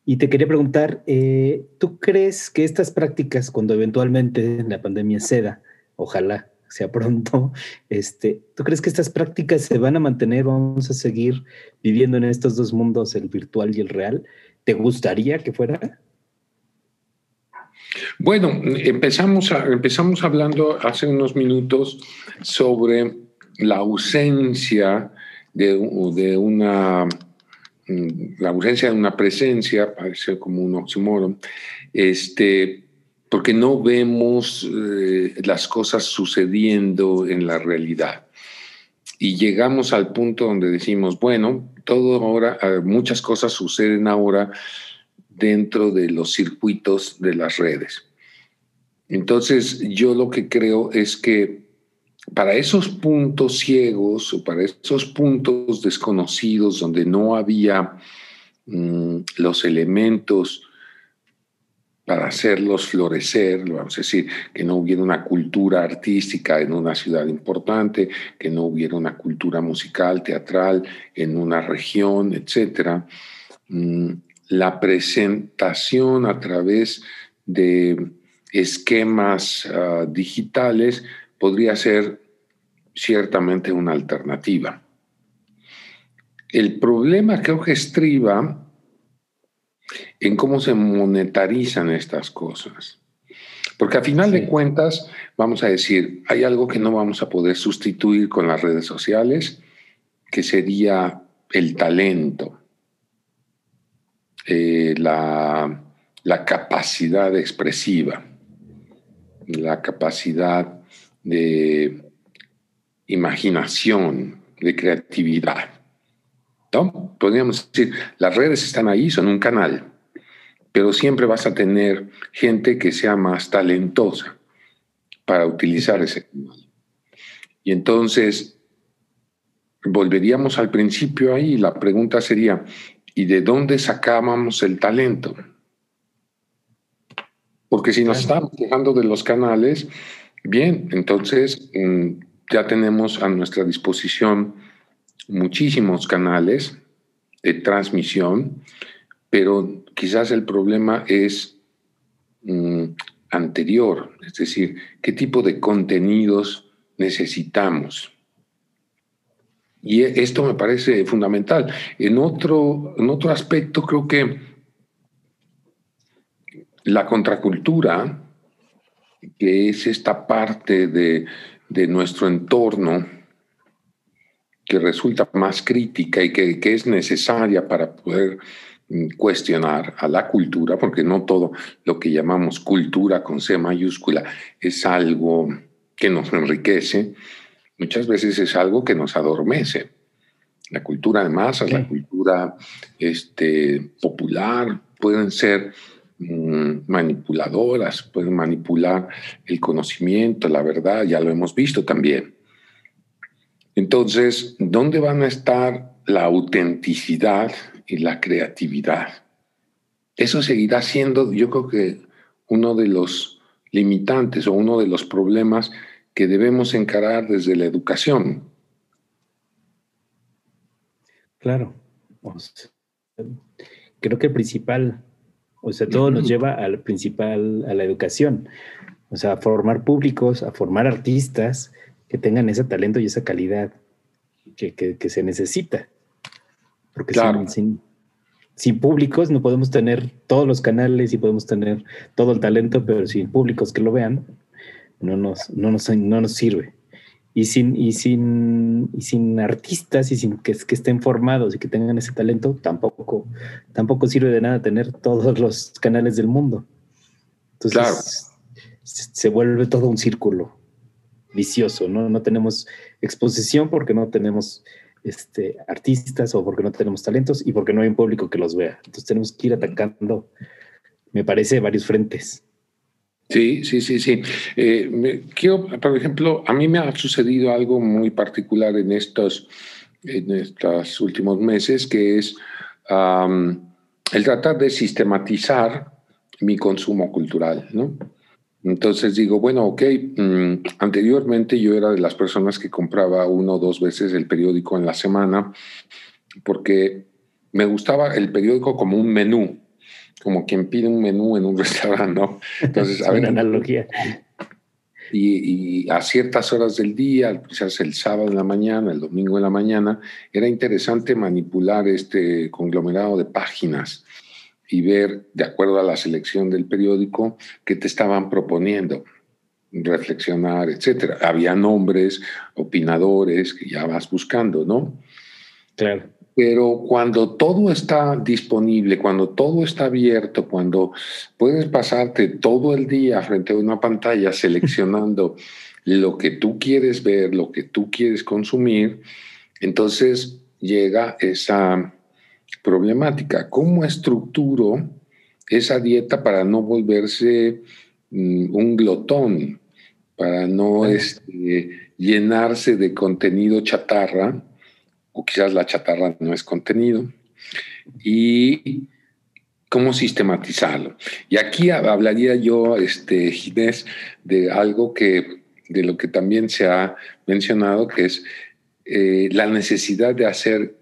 Y te quería preguntar, eh, ¿tú crees que estas prácticas, cuando eventualmente la pandemia ceda, ojalá sea pronto, este, ¿tú crees que estas prácticas se van a mantener? ¿Vamos a seguir viviendo en estos dos mundos, el virtual y el real? ¿Te gustaría que fuera? Bueno, empezamos, empezamos hablando hace unos minutos sobre la ausencia de, una la ausencia de una presencia, parece como un oxímoron, este, porque no vemos eh, las cosas sucediendo en la realidad. Y llegamos al punto donde decimos, bueno, todo ahora, muchas cosas suceden ahora dentro de los circuitos de las redes. Entonces, yo lo que creo es que para esos puntos ciegos o para esos puntos desconocidos donde no había mm, los elementos para hacerlos florecer, vamos a decir, que no hubiera una cultura artística en una ciudad importante, que no hubiera una cultura musical, teatral en una región, etcétera. Mm, la presentación a través de esquemas ah, digitales podría ser ciertamente una alternativa. El problema creo que estriba en cómo se monetarizan estas cosas. Porque a final de cuentas, vamos a decir, hay algo que no vamos a poder sustituir con las redes sociales, que sería el talento. Eh, la, capacidad expresiva, la capacidad de imaginación, de creatividad. ¿no? Podríamos decir, las redes están ahí, son un canal, pero siempre vas a tener gente que sea más talentosa para utilizar ese canal. Y entonces, volveríamos al principio ahí, la pregunta sería, ¿Y de dónde sacábamos el talento? Porque si nos estamos quejando de los canales, bien, entonces mm, ya tenemos a nuestra disposición muchísimos canales de transmisión, pero quizás el problema es mm, anterior, es decir, qué tipo de contenidos necesitamos. Y esto me parece fundamental. En otro, en otro aspecto, creo que la contracultura, que es esta parte de, de nuestro entorno que resulta más crítica y que, que es necesaria para poder mm, cuestionar a la cultura, porque no todo lo que llamamos cultura con C mayúscula es algo que nos enriquece, muchas veces es algo que nos adormece. La cultura de masas, la cultura este, popular, pueden ser manipuladoras, pueden manipular el conocimiento, la verdad, ya lo hemos visto también. Entonces, ¿dónde van a estar la autenticidad y la creatividad? Eso seguirá siendo, yo creo que, uno de los limitantes o uno de los problemas que debemos encarar desde la educación. Claro. creo que el principal, o sea, todo nos lleva al principal, a la educación. O sea, a formar públicos, a formar artistas que tengan ese talento y esa calidad que, se necesita. Porque sin, sin, públicos no podemos tener todos los canales y podemos tener todo el talento, pero sin públicos que lo vean, no nos, no nos, no nos sirve. Y sin, y, sin, y sin artistas y sin que, que, estén formados y que tengan ese talento, tampoco, tampoco sirve de nada tener todos los canales del mundo. Entonces se vuelve todo un círculo vicioso, ¿no? No tenemos exposición porque no tenemos este, artistas o porque no tenemos talentos y porque no hay un público que los vea. Entonces tenemos que ir atacando, me parece, varios frentes. Sí, sí, sí, sí. Eh, quiero, por ejemplo, a mí me ha sucedido algo muy particular en estos, en estos últimos meses, que es el tratar de sistematizar mi consumo cultural, ¿no? Entonces digo, bueno, ok, mm, anteriormente yo era de las personas que compraba uno o dos veces el periódico en la semana porque me gustaba el periódico como un menú, como quien pide un menú en un restaurante, ¿no? Entonces, a ver. analogía. Y, a ciertas horas del día, quizás el sábado en la mañana, el domingo en la mañana, era interesante manipular este conglomerado de páginas y ver, de acuerdo a la selección del periódico, qué te estaban proponiendo, reflexionar, etcétera. Había nombres, opinadores que ya vas buscando, ¿no? Claro. Pero cuando todo está disponible, cuando todo está abierto, cuando puedes pasarte todo el día frente a una pantalla seleccionando lo que tú quieres ver, lo que tú quieres consumir, entonces llega esa problemática. ¿Cómo estructuro esa dieta para no volverse mm, un glotón, para no este, llenarse de contenido chatarra? O quizás la chatarra no es contenido, y cómo sistematizarlo. Y aquí hablaría yo, este, Ginés, de algo que, de lo que también se ha mencionado, que es eh, la necesidad de hacer,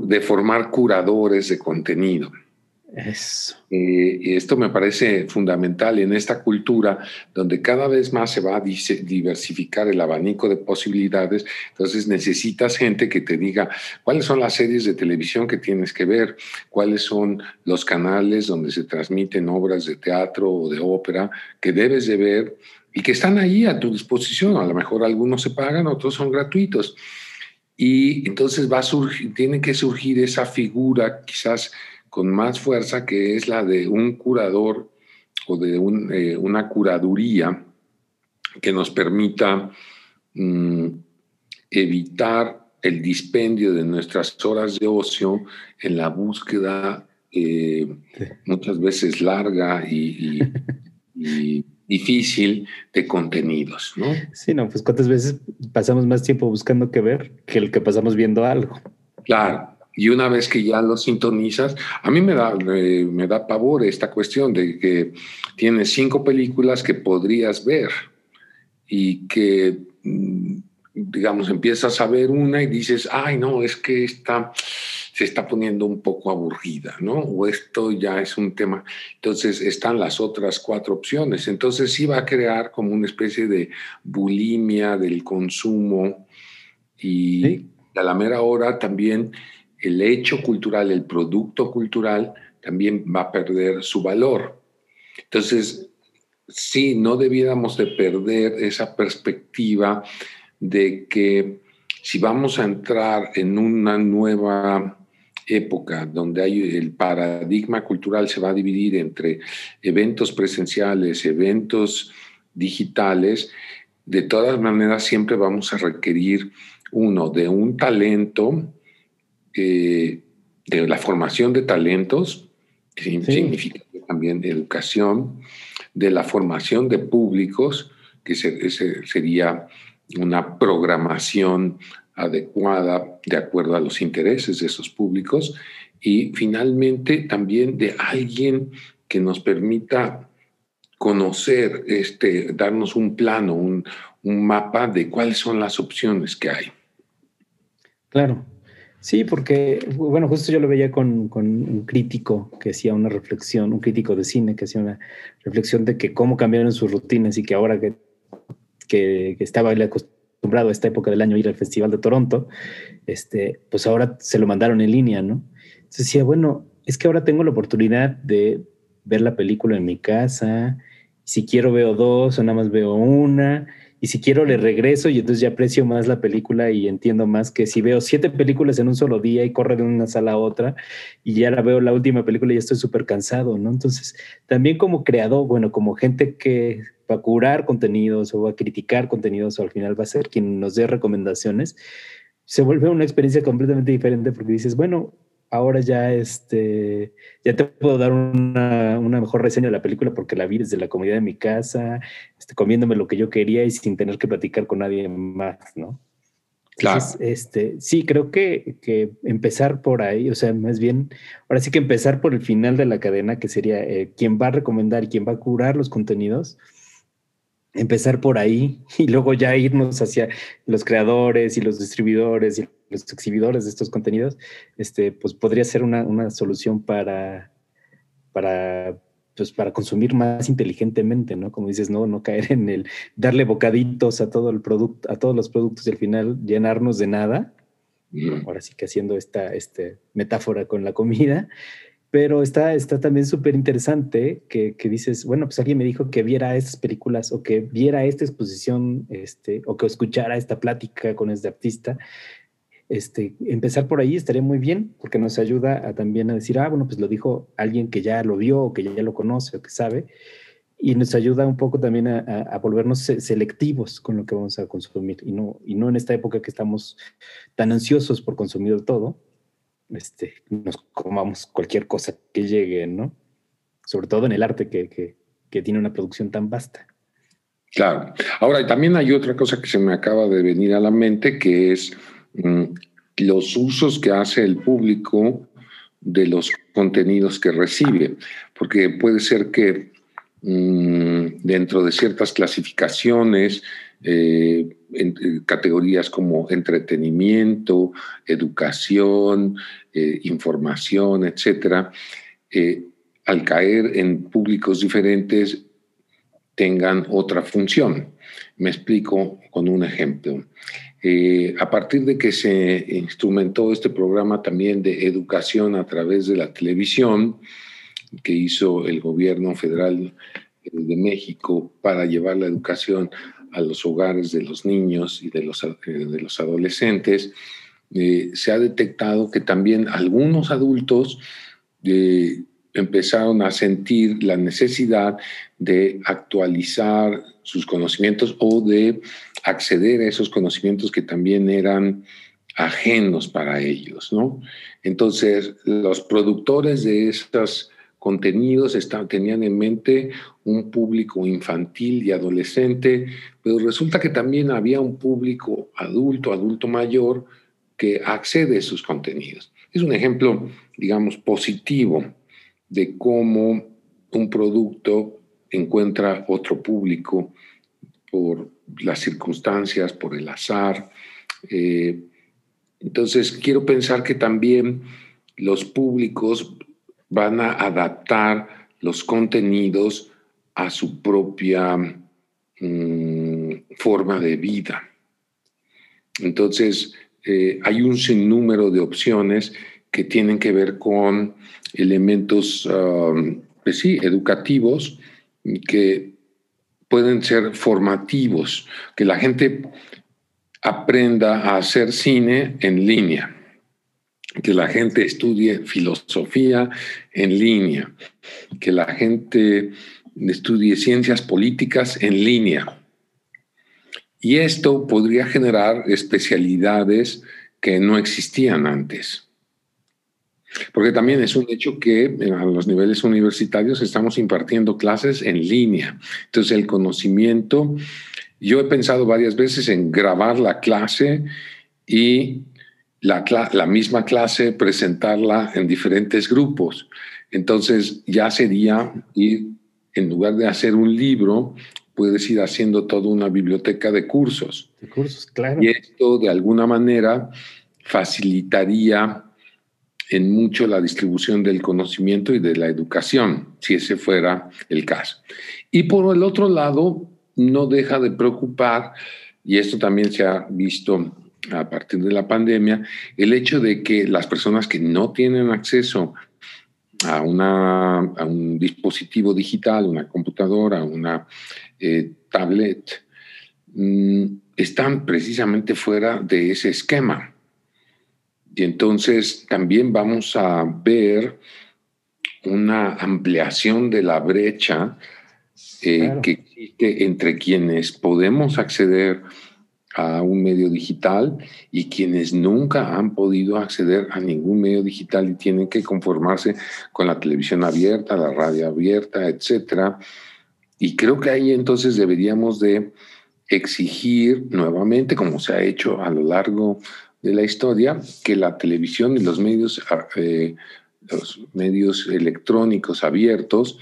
de formar curadores de contenido. Eso. Eh, y esto me parece fundamental en esta cultura donde cada vez más se va a diversificar el abanico de posibilidades. Entonces necesitas gente que te diga cuáles son las series de televisión que tienes que ver, cuáles son los canales donde se transmiten obras de teatro o de ópera que debes de ver y que están ahí a tu disposición. A lo mejor algunos se pagan, otros son gratuitos. Y entonces va a surgir, tiene que surgir esa figura quizás con más fuerza que es la de un curador o de eh, una curaduría que nos permita mm, evitar el dispendio de nuestras horas de ocio en la búsqueda eh, muchas veces larga y, y, difícil de contenidos, ¿no? Sí, no, pues cuántas veces pasamos más tiempo buscando que ver que el que pasamos viendo algo. Claro, y una vez que ya lo sintonizas, a mí me da, me da pavor esta cuestión de que tienes cinco películas que podrías ver y que, mm, digamos, empiezas a ver una y dices, ay, no, es que esta se está poniendo un poco aburrida, ¿no? O esto ya es un tema. Entonces están las otras cuatro opciones. Entonces sí va a crear como una especie de bulimia del consumo Y a la mera hora también el hecho cultural, el producto cultural, también va a perder su valor. Entonces, sí, no debiéramos de perder esa perspectiva de que si vamos a entrar en una nueva época donde hay el paradigma cultural se va a dividir entre eventos presenciales, eventos digitales, de todas maneras siempre vamos a requerir uno de un talento, eh, de la formación de talentos, que significa también educación, de la formación de públicos, que sería una programación adecuada de acuerdo a los intereses de esos públicos y finalmente también de alguien que nos permita conocer, este, darnos un plano, un, mapa de cuáles son las opciones que hay. Claro, sí, porque, bueno, justo yo lo veía con, un crítico que hacía una reflexión, un crítico de cine que hacía una reflexión de que cómo cambiaron sus rutinas y que ahora que, que, que estaba acostumbrado a esta época del año ir al Festival de Toronto, este, pues ahora se lo mandaron en línea, ¿no? Entonces decía, bueno, es que ahora tengo la oportunidad de ver la película en mi casa, si quiero veo dos o nada más veo una, si quiero le regreso y entonces ya aprecio más la película y entiendo más que si veo siete películas en un solo día y corre de una sala a otra y ya la veo la última película y ya estoy súper cansado, ¿no? Entonces, también como creador, bueno, como gente que va a curar contenidos o va a criticar contenidos o al final va a ser quien nos dé recomendaciones, se vuelve una experiencia completamente diferente porque dices, bueno, ahora ya, este, ya te puedo dar una, una, mejor reseña de la película porque la vi desde la comodidad de mi casa, este, comiéndome lo que yo quería y sin tener que platicar con nadie más, ¿no? Claro. este, sí, creo que, que, empezar por ahí, o sea, más bien, ahora sí que empezar por el final de la cadena, que sería eh, quien va a recomendar y quien va a curar los contenidos, empezar por ahí y luego ya irnos hacia los creadores y los distribuidores y los exhibidores de estos contenidos, este, pues podría ser una, una solución para, para, pues para consumir más inteligentemente, ¿no? Como dices, no, no caer en el darle bocaditos a todo el producto, a todos los productos y al final llenarnos de nada. Ahora sí que haciendo esta este, metáfora con la comida, pero está, está también súper interesante que, que, dices, bueno, pues alguien me dijo que viera estas películas o que viera esta exposición, este, o que escuchara esta plática con este artista. Este, empezar por ahí estaría muy bien porque nos ayuda a también a decir, ah, bueno, pues lo dijo alguien que ya lo vio o que ya lo conoce o que sabe y nos ayuda un poco también a, a, volvernos selectivos con lo que vamos a consumir y no, y no en esta época que estamos tan ansiosos por consumir todo, este, nos comamos cualquier cosa que llegue, ¿no? Sobre todo en el arte que, que, tiene una producción tan vasta. Claro. Ahora, también hay otra cosa que se me acaba de venir a la mente, que es mm, los usos que hace el público de los contenidos que recibe, porque puede ser que mm, dentro de ciertas clasificaciones eh, en, categorías como entretenimiento, educación, eh, información, etcétera, eh, al caer en públicos diferentes tengan otra función. Me explico con un ejemplo. a partir de que se instrumentó este programa también de educación a través de la televisión, que hizo el gobierno federal de México para llevar la educación a los hogares de los niños y de los, eh, de los adolescentes, eh, se ha detectado que también algunos adultos eh, empezaron a sentir la necesidad de actualizar sus conocimientos o de acceder a esos conocimientos que también eran ajenos para ellos, ¿no? Entonces, los productores de estas contenidos tenían en mente un público infantil y adolescente, pero resulta que también había un público adulto, adulto mayor, que accede a esos contenidos. Es un ejemplo, digamos, positivo de cómo un producto encuentra otro público por las circunstancias, por el azar. Eh, entonces, quiero pensar que también los públicos van a adaptar los contenidos a su propia mm, forma de vida. Entonces, eh, hay un sinnúmero de opciones que tienen que ver con elementos, um, pues sí, educativos, que pueden ser formativos, que la gente aprenda a hacer cine en línea, que la gente estudie filosofía en línea, que la gente estudie ciencias políticas en línea. Y esto podría generar especialidades que no existían antes. Porque también es un hecho que a los niveles universitarios estamos impartiendo clases en línea. Entonces el conocimiento, yo he pensado varias veces en grabar la clase y la, la misma clase presentarla en diferentes grupos. Entonces ya sería ir, en lugar de hacer un libro, puedes ir haciendo toda una biblioteca de cursos. De cursos, claro. Y esto de alguna manera facilitaría en mucho la distribución del conocimiento y de la educación, si ese fuera el caso. Y por el otro lado, no deja de preocupar, y esto también se ha visto a partir de la pandemia, el hecho de que las personas que no tienen acceso a, una, a un dispositivo digital, una computadora, una eh, tablet, mm, están precisamente fuera de ese esquema. Y entonces también vamos a ver una ampliación de la brecha eh, que existe entre quienes podemos acceder a un medio digital y quienes nunca han podido acceder a ningún medio digital y tienen que conformarse con la televisión abierta, la radio abierta, etcétera. Y creo que ahí entonces deberíamos de exigir nuevamente, como se ha hecho a lo largo de la historia que la televisión y los medios, ah, eh, los medios electrónicos abiertos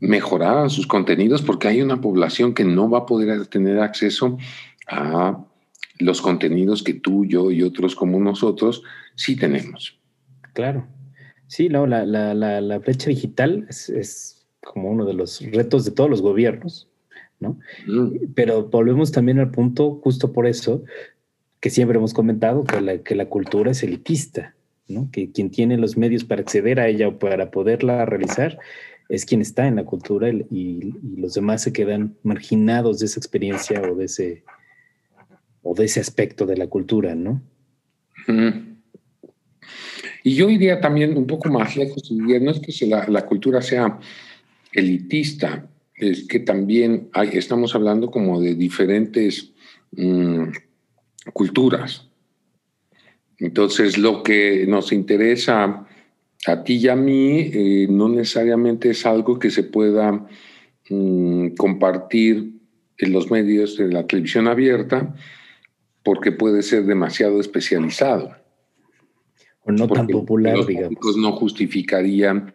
mejoraran sus contenidos porque hay una población que no va a poder tener acceso a los contenidos que tú, yo y otros como nosotros sí tenemos. Claro. Sí, no, la, la, la, brecha digital es, como uno de los retos de todos los gobiernos, ¿no? Mm. Pero volvemos también al punto, justo por eso, que siempre hemos comentado que la, que la cultura es elitista, ¿no? que quien tiene los medios para acceder a ella o para poderla realizar es quien está en la cultura y, los demás se quedan marginados de esa experiencia o de ese, o de ese aspecto de la cultura, ¿no? Y yo iría también un poco más lejos, no es que la, cultura sea elitista, es que también estamos hablando como de diferentes... Mm, culturas. Entonces, lo que nos interesa a ti y a mí eh, no necesariamente es algo que se pueda mm, compartir en los medios de la televisión abierta porque puede ser demasiado especializado. O no tan popular, los digamos. No justificarían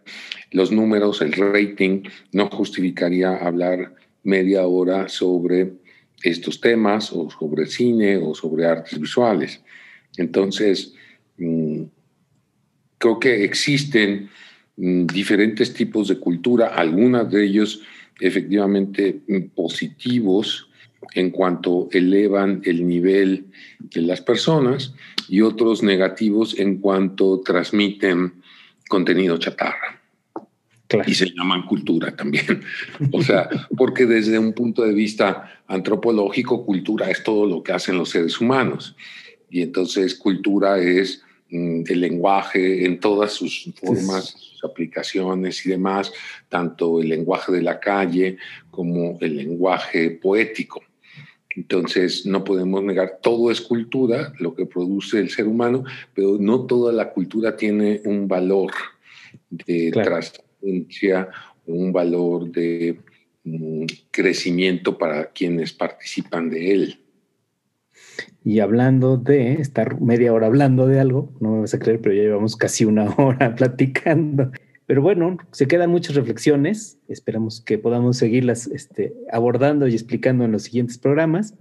los números, el rating, no justificaría hablar media hora sobre estos temas o sobre cine o sobre artes visuales. Entonces, mm, creo que existen mm, diferentes tipos de cultura, algunos de ellos efectivamente mm, positivos en cuanto elevan el nivel de las personas y otros negativos en cuanto transmiten contenido chatarra. Y se llaman cultura también. o sea, porque desde un punto de vista antropológico, cultura es todo lo que hacen los seres humanos. Y entonces cultura es mm, el lenguaje en todas sus formas, sus aplicaciones y demás, tanto el lenguaje de la calle como el lenguaje poético. Entonces, no podemos negar, todo es cultura, lo que produce el ser humano, pero no toda la cultura tiene un valor de un valor de mm, crecimiento para quienes participan de él. Y hablando de estar media hora hablando de algo, no me vas a creer, pero ya llevamos casi una hora platicando. Pero bueno, se quedan muchas reflexiones. Esperamos que podamos seguirlas este, abordando y explicando en los siguientes programas.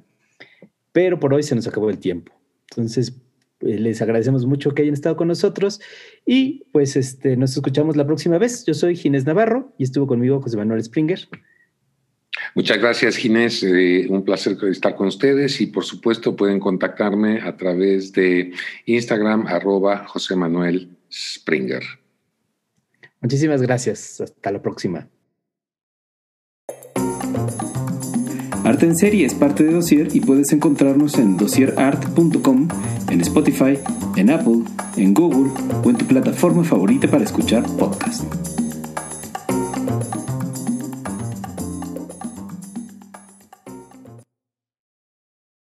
Pero por hoy se nos acabó el tiempo. Entonces, eh, les agradecemos mucho que hayan estado con nosotros y pues este, nos escuchamos la próxima vez. Yo soy Ginés Navarro y estuvo conmigo José Manuel Springer. Muchas gracias, Ginés. Eh, un placer estar con ustedes y, por supuesto, pueden contactarme a través de Instagram, arroba José Manuel Springer. Muchísimas gracias. Hasta la próxima. Arte en Serie es parte de Dossier y puedes encontrarnos en dossierart.com, en Spotify, en Apple, en Google o en tu plataforma favorita para escuchar podcast.